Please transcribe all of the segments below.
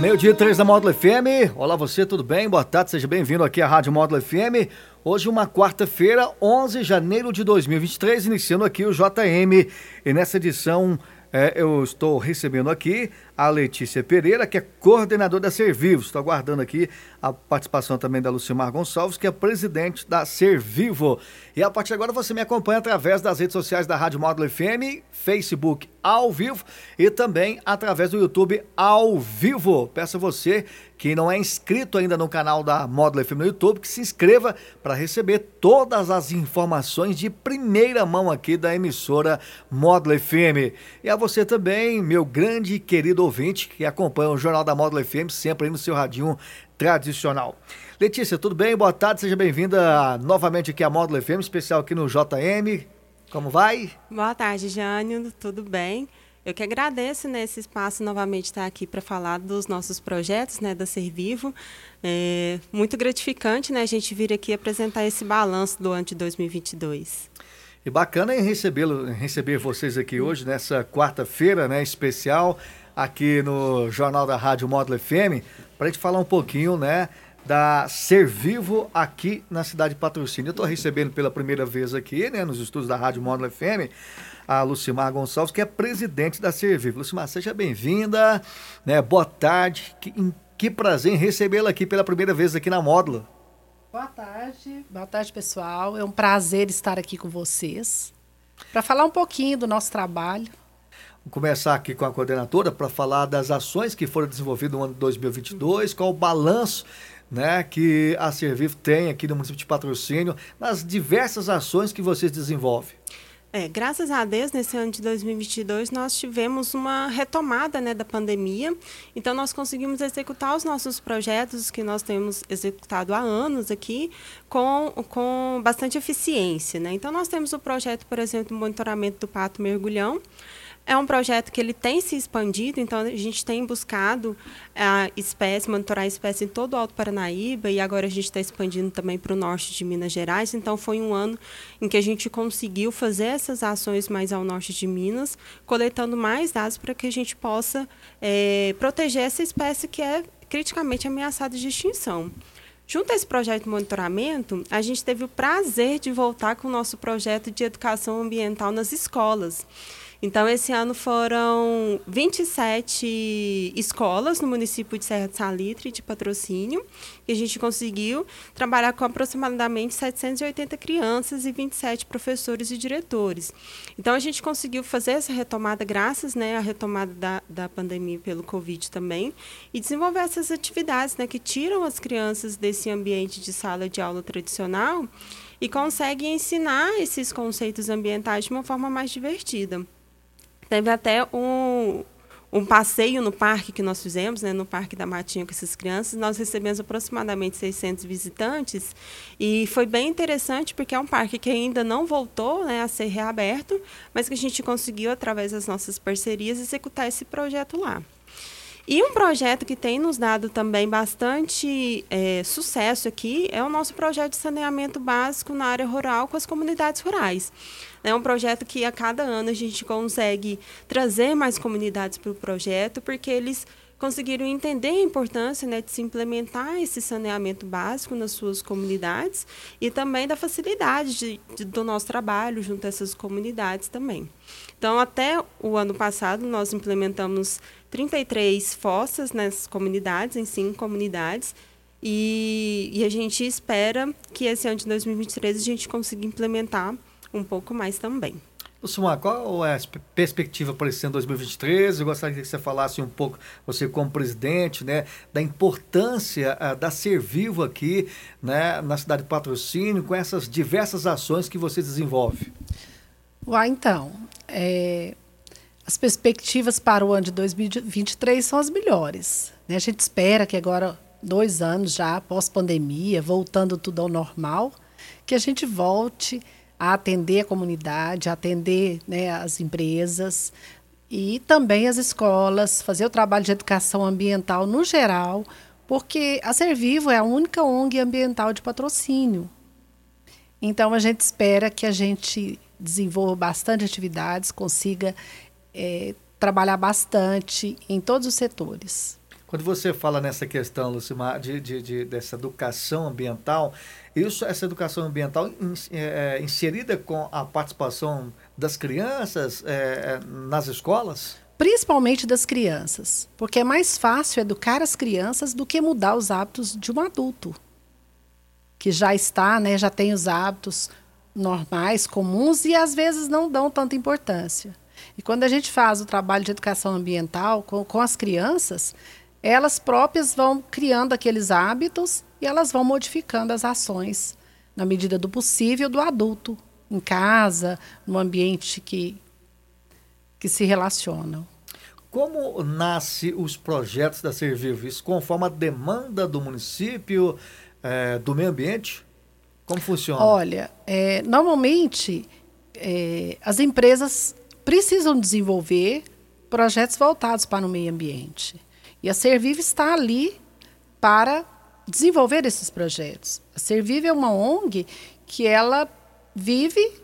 Meio-dia, três da Módulo FM. Olá, você, tudo bem? Boa tarde, seja bem-vindo aqui à Rádio Módulo FM. Hoje, uma quarta-feira, 11 de janeiro de 2023, iniciando aqui o JM. E nessa edição, é, eu estou recebendo aqui a Letícia Pereira, que é coordenadora da Servivo. Estou aguardando aqui a participação também da Lucimar Gonçalves, que é presidente da Servivo. E a partir de agora você me acompanha através das redes sociais da Rádio Módulo FM, Facebook ao vivo e também através do YouTube ao vivo. Peço a você que não é inscrito ainda no canal da Módulo FM no YouTube, que se inscreva para receber todas as informações de primeira mão aqui da emissora Módulo FM. E a você também, meu grande e querido ouvinte que acompanha o Jornal da Módulo FM sempre aí no seu radinho tradicional. Letícia, tudo bem? Boa tarde, seja bem-vinda novamente aqui à Módulo FM, especial aqui no JM. Como vai? Boa tarde, Jânio, tudo bem? Eu que agradeço nesse né, espaço novamente estar aqui para falar dos nossos projetos, né, da Servivo. É muito gratificante, né, a gente vir aqui apresentar esse balanço do ano de 2022. E bacana em recebê-lo, receber vocês aqui hoje nessa quarta-feira, né, especial aqui no Jornal da Rádio Módulo FM, para a gente falar um pouquinho, né, da Ser Vivo aqui na cidade de Patrocínio. Eu estou recebendo pela primeira vez aqui, né, nos estudos da Rádio Módulo FM, a Lucimar Gonçalves, que é presidente da Ser Vivo. Lucimar, seja bem-vinda, né, boa tarde, que, que prazer recebê-la aqui pela primeira vez aqui na Módulo. Boa tarde, boa tarde pessoal, é um prazer estar aqui com vocês para falar um pouquinho do nosso trabalho. Vou começar aqui com a coordenadora para falar das ações que foram desenvolvidas no ano de 2022, qual o balanço né, que a Serviv tem aqui no município de Patrocínio, nas diversas ações que vocês desenvolvem. É, graças a Deus, nesse ano de 2022, nós tivemos uma retomada né, da pandemia. Então, nós conseguimos executar os nossos projetos que nós temos executado há anos aqui com, com bastante eficiência. Né? Então, nós temos o projeto, por exemplo, do monitoramento do pato mergulhão, é um projeto que ele tem se expandido, então a gente tem buscado a espécie, monitorar a espécie em todo o Alto Paranaíba e agora a gente está expandindo também para o norte de Minas Gerais. Então foi um ano em que a gente conseguiu fazer essas ações mais ao norte de Minas, coletando mais dados para que a gente possa é, proteger essa espécie que é criticamente ameaçada de extinção. Junto a esse projeto de monitoramento, a gente teve o prazer de voltar com o nosso projeto de educação ambiental nas escolas. Então, esse ano foram 27 escolas no município de Serra de Salitre, de patrocínio, e a gente conseguiu trabalhar com aproximadamente 780 crianças e 27 professores e diretores. Então, a gente conseguiu fazer essa retomada, graças né, à retomada da, da pandemia pelo Covid também, e desenvolver essas atividades né, que tiram as crianças desse ambiente de sala de aula tradicional e conseguem ensinar esses conceitos ambientais de uma forma mais divertida. Teve até um, um passeio no parque que nós fizemos, né, no Parque da Matinha com essas crianças. Nós recebemos aproximadamente 600 visitantes e foi bem interessante porque é um parque que ainda não voltou né, a ser reaberto, mas que a gente conseguiu, através das nossas parcerias, executar esse projeto lá. E um projeto que tem nos dado também bastante é, sucesso aqui é o nosso projeto de saneamento básico na área rural com as comunidades rurais. É um projeto que a cada ano a gente consegue trazer mais comunidades para o projeto, porque eles conseguiram entender a importância né, de se implementar esse saneamento básico nas suas comunidades e também da facilidade de, de, do nosso trabalho junto a essas comunidades também. Então, até o ano passado, nós implementamos 33 fossas nas comunidades, em cinco comunidades, e, e a gente espera que esse ano de 2023 a gente consiga implementar um pouco mais também. Lucimar, qual é a perspectiva para esse ano 2023? Eu gostaria que você falasse um pouco, você como presidente, né, da importância uh, da Ser Vivo aqui né, na cidade de Patrocínio, com essas diversas ações que você desenvolve. Uai, então, é, as perspectivas para o ano de 2023 são as melhores. Né? A gente espera que agora dois anos já, pós-pandemia, voltando tudo ao normal, que a gente volte a atender a comunidade, a atender né, as empresas e também as escolas, fazer o trabalho de educação ambiental no geral, porque a Ser Vivo é a única ONG ambiental de patrocínio. Então a gente espera que a gente desenvolva bastante atividades, consiga é, trabalhar bastante em todos os setores. Quando você fala nessa questão, Lucimar, de, de, de, dessa educação ambiental, isso, essa educação ambiental in, é, é, inserida com a participação das crianças é, é, nas escolas? Principalmente das crianças, porque é mais fácil educar as crianças do que mudar os hábitos de um adulto, que já está, né, já tem os hábitos normais, comuns e às vezes não dão tanta importância. E quando a gente faz o trabalho de educação ambiental com, com as crianças, elas próprias vão criando aqueles hábitos e elas vão modificando as ações na medida do possível do adulto, em casa, no ambiente que, que se relacionam. Como nasce os projetos da Servivo? Isso conforme a demanda do município, é, do meio ambiente? Como funciona? Olha, é, normalmente é, as empresas precisam desenvolver projetos voltados para o meio ambiente. E a Servive está ali para desenvolver esses projetos. A Servive é uma ONG que ela vive,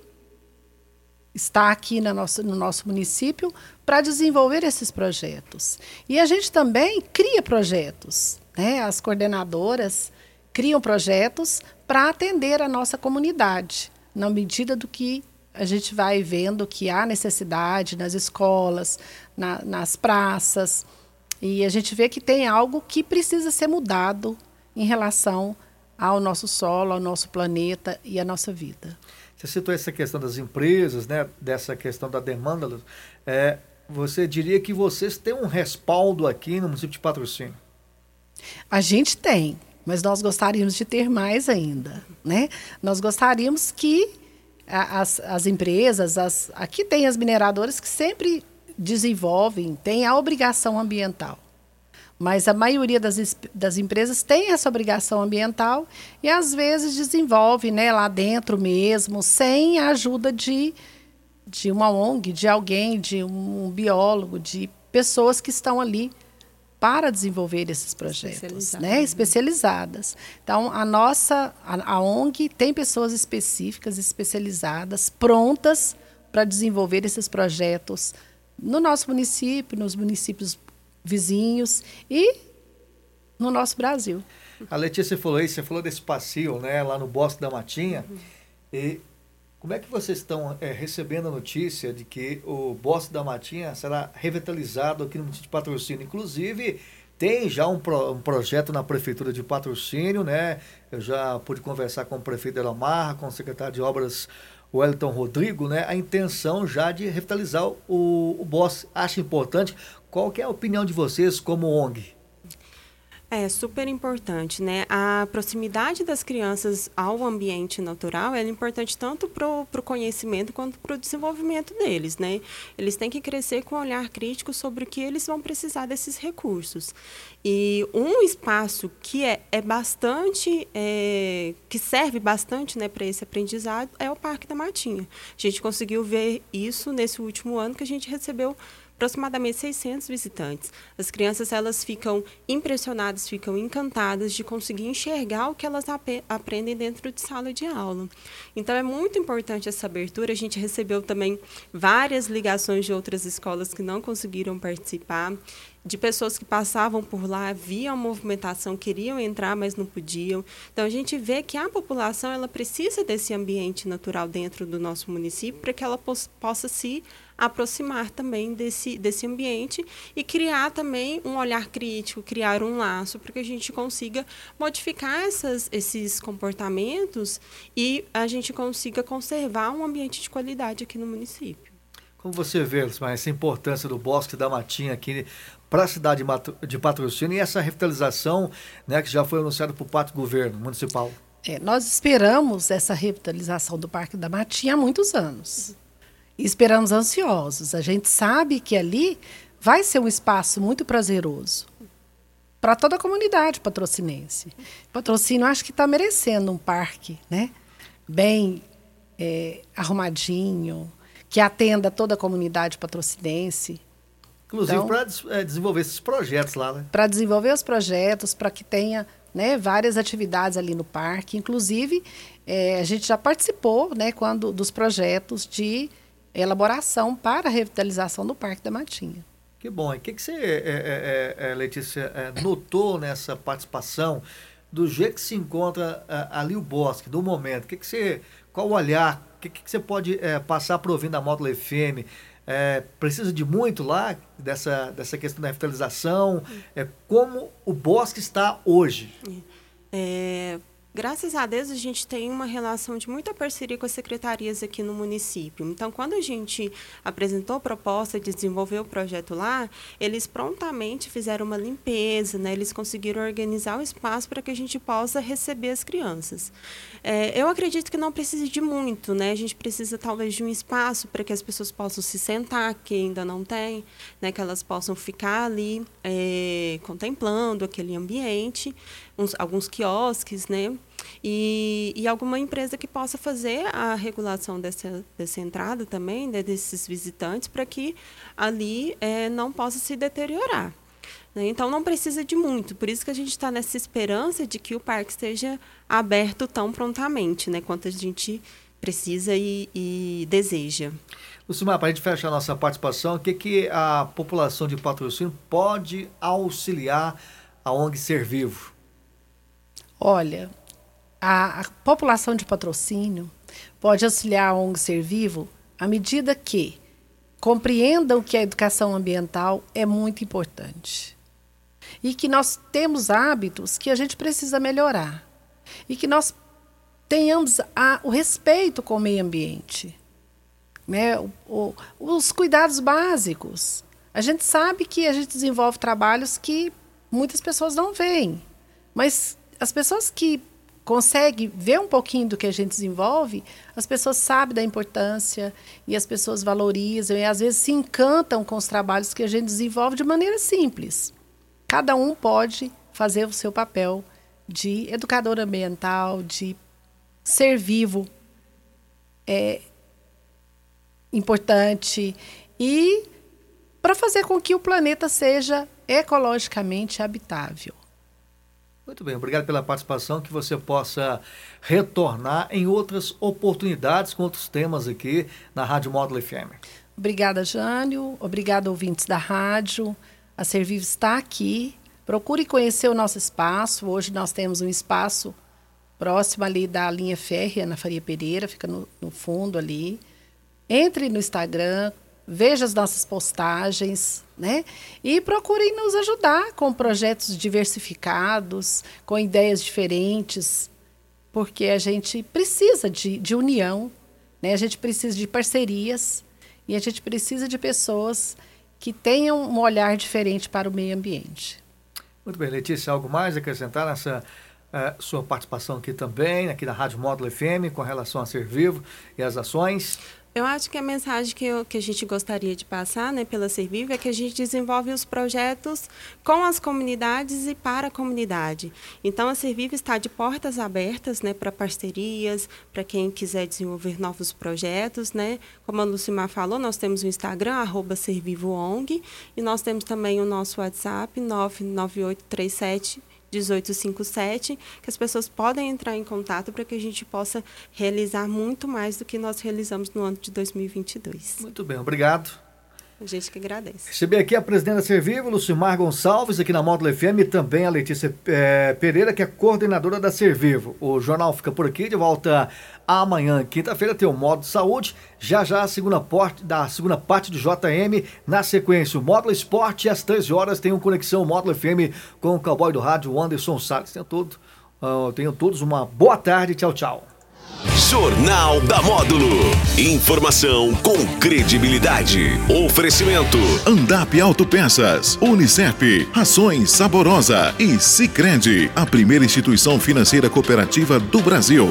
está aqui no nosso, no nosso município para desenvolver esses projetos. E a gente também cria projetos. Né? As coordenadoras criam projetos para atender a nossa comunidade, na medida do que a gente vai vendo que há necessidade nas escolas, na, nas praças. E a gente vê que tem algo que precisa ser mudado em relação ao nosso solo, ao nosso planeta e à nossa vida. Você citou essa questão das empresas, né? dessa questão da demanda. É, você diria que vocês têm um respaldo aqui no município de Patrocínio? A gente tem, mas nós gostaríamos de ter mais ainda. Né? Nós gostaríamos que as, as empresas, as, aqui tem as mineradoras que sempre desenvolvem, têm a obrigação ambiental. Mas a maioria das, das empresas tem essa obrigação ambiental e às vezes desenvolve né, lá dentro mesmo, sem a ajuda de, de uma ONG, de alguém, de um biólogo, de pessoas que estão ali para desenvolver esses projetos, né? especializadas. Então, a nossa, a, a ONG tem pessoas específicas, especializadas, prontas para desenvolver esses projetos no nosso município, nos municípios vizinhos e no nosso Brasil. A Letícia falou isso, você falou desse passeio né, lá no Bosque da Matinha. Uhum. E como é que vocês estão é, recebendo a notícia de que o Bosque da Matinha será revitalizado aqui no município de Patrocínio? Inclusive, tem já um, pro, um, projeto na Prefeitura de Patrocínio, né? Eu já pude conversar com o prefeito Ela Marra, com o secretário de Obras Wellington Rodrigo, né? A intenção já de revitalizar o, o bosque. Acho importante. Qual é a opinião de vocês como ONG? É super importante, né? A proximidade das crianças ao ambiente natural é importante tanto para o conhecimento quanto para o desenvolvimento deles, né? Eles têm que crescer com um olhar crítico sobre o que eles vão precisar desses recursos. E um espaço que é, é bastante, é, que serve bastante né, para esse aprendizado é o Parque da Matinha. A gente conseguiu ver isso nesse último ano que a gente recebeu aproximadamente 600 visitantes. As crianças elas ficam impressionadas, ficam encantadas de conseguir enxergar o que elas ap aprendem dentro de sala de aula. Então é muito importante essa abertura. A gente recebeu também várias ligações de outras escolas que não conseguiram participar de pessoas que passavam por lá, viam a movimentação, queriam entrar, mas não podiam. Então a gente vê que a população ela precisa desse ambiente natural dentro do nosso município para que ela possa se aproximar também desse, desse ambiente e criar também um olhar crítico, criar um laço para que a gente consiga modificar essas, esses comportamentos e a gente consiga conservar um ambiente de qualidade aqui no município. Como você vê, essa importância do Bosque da Matinha aqui para a cidade de Patrocínio e essa revitalização né, que já foi anunciada por parte do governo municipal? É, nós esperamos essa revitalização do Parque da Matinha há muitos anos. E esperamos ansiosos. A gente sabe que ali vai ser um espaço muito prazeroso para toda a comunidade patrocinense. Patrocínio acho que está merecendo um parque, né? Bem é, arrumadinho, que atenda toda a comunidade patrocinense. Inclusive então, para é, desenvolver esses projetos lá, né? Para desenvolver os projetos, para que tenha né, várias atividades ali no parque. Inclusive, é, a gente já participou né, quando, dos projetos de elaboração para a revitalização do Parque da Matinha. Que bom. E o que, que você, é, é, é, é Letícia, notou nessa participação do jeito que se encontra ali o bosque, do momento? O que, que você, qual o olhar? O que, que você pode passar para ouvir da Módulo FM? É, precisa de muito lá dessa, dessa questão da revitalização? É, como o bosque está hoje? É, Graças a Deus, a gente tem uma relação de muita parceria com as secretarias aqui no município. Então, quando a gente apresentou a proposta de desenvolver o projeto lá, eles prontamente fizeram uma limpeza, né? eles conseguiram organizar o espaço para que a gente possa receber as crianças. É, eu acredito que não precise de muito, né? a gente precisa talvez de um espaço para que as pessoas possam se sentar, que ainda não tem, né? que elas possam ficar ali é, contemplando aquele ambiente uns, alguns quiosques, né? E, e alguma empresa que possa fazer a regulação dessa, dessa entrada também, né, desses visitantes, para que ali é, não possa se deteriorar. Né? Então, não precisa de muito. Por isso que a gente está nessa esperança de que o parque esteja aberto tão prontamente, né, quanto a gente precisa e, e deseja. Lucimar, para a gente fechar a nossa participação, o que, que a população de patrocínio pode auxiliar a ONG Ser Vivo? Olha, a, a população de patrocínio pode auxiliar a ONG Ser Vivo à medida que compreendam que a educação ambiental é muito importante e que nós temos hábitos que a gente precisa melhorar e que nós tenhamos a, o respeito com o meio ambiente, né? O, o, os cuidados básicos. A gente sabe que a gente desenvolve trabalhos que muitas pessoas não veem, mas as pessoas que conseguem ver um pouquinho do que a gente desenvolve, as pessoas sabem da importância e as pessoas valorizam e às vezes se encantam com os trabalhos que a gente desenvolve de maneira simples. Cada um pode fazer o seu papel de educador ambiental, de ser vivo é importante e para fazer com que o planeta seja ecologicamente habitável. Muito bem, obrigado pela participação, que você possa retornar em outras oportunidades com outros temas aqui na Rádio Módulo FM. Obrigada, Jânio. Obrigada, ouvintes da rádio. A Serviv está aqui. Procure conhecer o nosso espaço. Hoje nós temos um espaço próximo ali da linha férrea, na Faria Pereira, fica no, no fundo ali. Entre no Instagram, veja as nossas postagens, né? E procurem nos ajudar com projetos diversificados, com ideias diferentes, porque a gente precisa de, de união, né? A gente precisa de parcerias e a gente precisa de pessoas que tenham um olhar diferente para o meio ambiente. Muito bem, Letícia, algo mais a acrescentar nessa uh, sua participação aqui também, aqui na Rádio Módulo FM, com relação a ser vivo e as ações? Eu acho que a mensagem que, eu, que a gente gostaria de passar né, pela Serviv é que a gente desenvolve os projetos com as comunidades e para a comunidade. Então, a Serviv está de portas abertas né, para parcerias, para quem quiser desenvolver novos projetos. Né? Como a Lucimar falou, nós temos o Instagram, arroba ServivoONG, e nós temos também o nosso WhatsApp, 99837 1857, que as pessoas podem entrar em contato para que a gente possa realizar muito mais do que nós realizamos no ano de 2022. Muito bem, obrigado. A gente que agradece. Recebi aqui a presidente da Servivo, Lucimar Gonçalves, aqui na Módulo FM, e também a Letícia é, Pereira, que é coordenadora da Servivo. O jornal fica por aqui, de volta amanhã, quinta-feira, tem o Módulo Saúde. Já já a segunda parte da segunda parte do JM. Na sequência, o Módulo Esporte, às 13 horas, tem um Conexão Módulo FM com o cowboy do rádio, Anderson Salles. Tenham, todo, uh, tenham todos uma boa tarde. Tchau, tchau. Jornal da Módulo. Informação com credibilidade. Oferecimento. Andap Autopeças, Unicep, Rações Saborosa e Sicredi, a primeira instituição financeira cooperativa do Brasil.